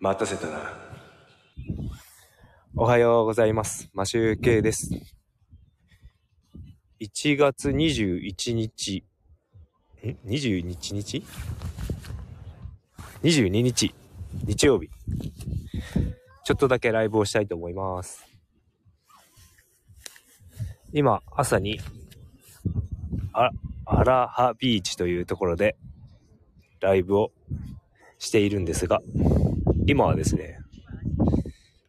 待たせたな。おはようございます。マシュウケイです。1月21日、ん ?21 日 ?22 日、日曜日。ちょっとだけライブをしたいと思います。今、朝に、あ、アラハビーチというところで、ライブをしているんですが、今はですね、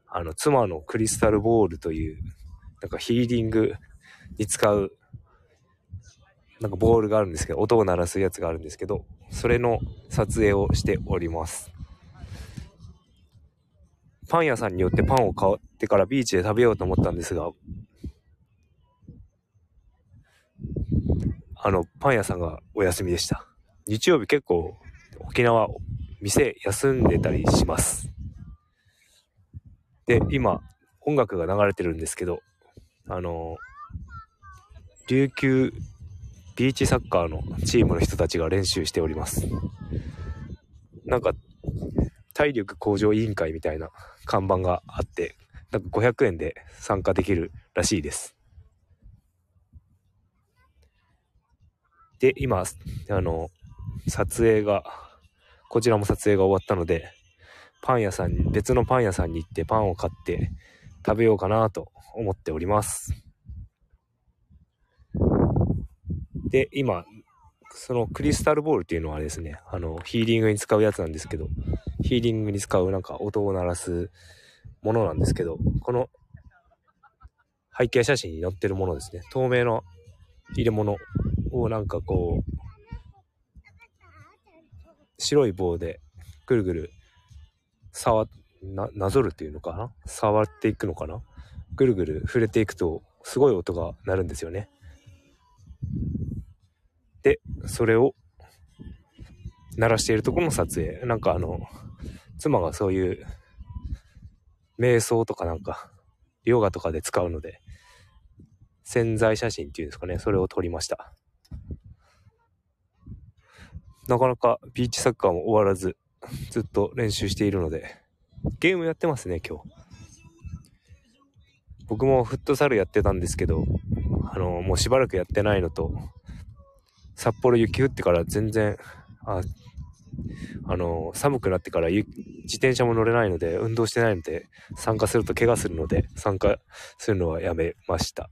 あの、妻のクリスタルボールという、なんかヒーリングに使う、なんかボールがあるんですけど、音を鳴らすやつがあるんですけど、それの撮影をしております。パン屋さんによってパンを買ってからビーチで食べようと思ったんですが、あの、パン屋さんがお休みでした。日曜日結構沖縄、店休んでたりします。で、今、音楽が流れてるんですけど、あの、琉球ビーチサッカーのチームの人たちが練習しております。なんか、体力向上委員会みたいな看板があって、なんか500円で参加できるらしいです。で、今、あの、撮影が、こちらも撮影が終わったので、パン屋さん、別のパン屋さんに行ってパンを買って食べようかなと思っております。で、今、そのクリスタルボールっていうのはですね、あの、ヒーリングに使うやつなんですけど、ヒーリングに使うなんか音を鳴らすものなんですけど、この背景写真に載ってるものですね、透明の入れ物をなんかこう、白い棒でぐるぐる触ななぞるっていうのかな？触っていくのかな？ぐるぐる触れていくとすごい音が鳴るんですよね。でそれを鳴らしているところの撮影。なんかあの妻がそういう瞑想とかなんかヨガとかで使うので潜在写真っていうんですかね。それを撮りました。なかなかビーチサッカーも終わらずずっと練習しているので、ゲームやってますね、今日。僕もフットサルやってたんですけど、あの、もうしばらくやってないのと、札幌雪降ってから全然、あ、あの、寒くなってから自転車も乗れないので、運動してないので、参加すると怪我するので、参加するのはやめました。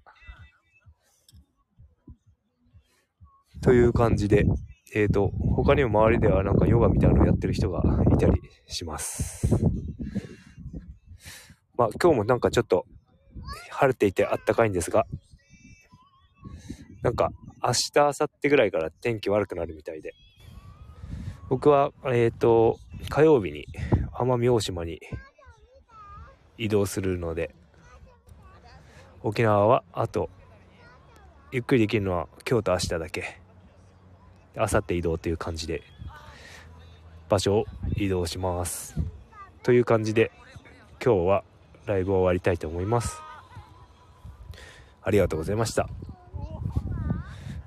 という感じで、えーと、他にも周りではなんかヨガみたいなのをやってる人がいたりします。まあ今日もなんかちょっと晴れていてあったかいんですが、なんか明日、明後日ぐらいから天気悪くなるみたいで、僕は、えーと、火曜日に奄美大島に移動するので、沖縄はあと、ゆっくりできるのは今日と明日だけ。あさって移動という感じで場所を移動します。という感じで今日はライブを終わりたいと思います。ありがとうございました。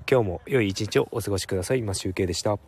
今日も良い一日をお過ごしください。今集計でした。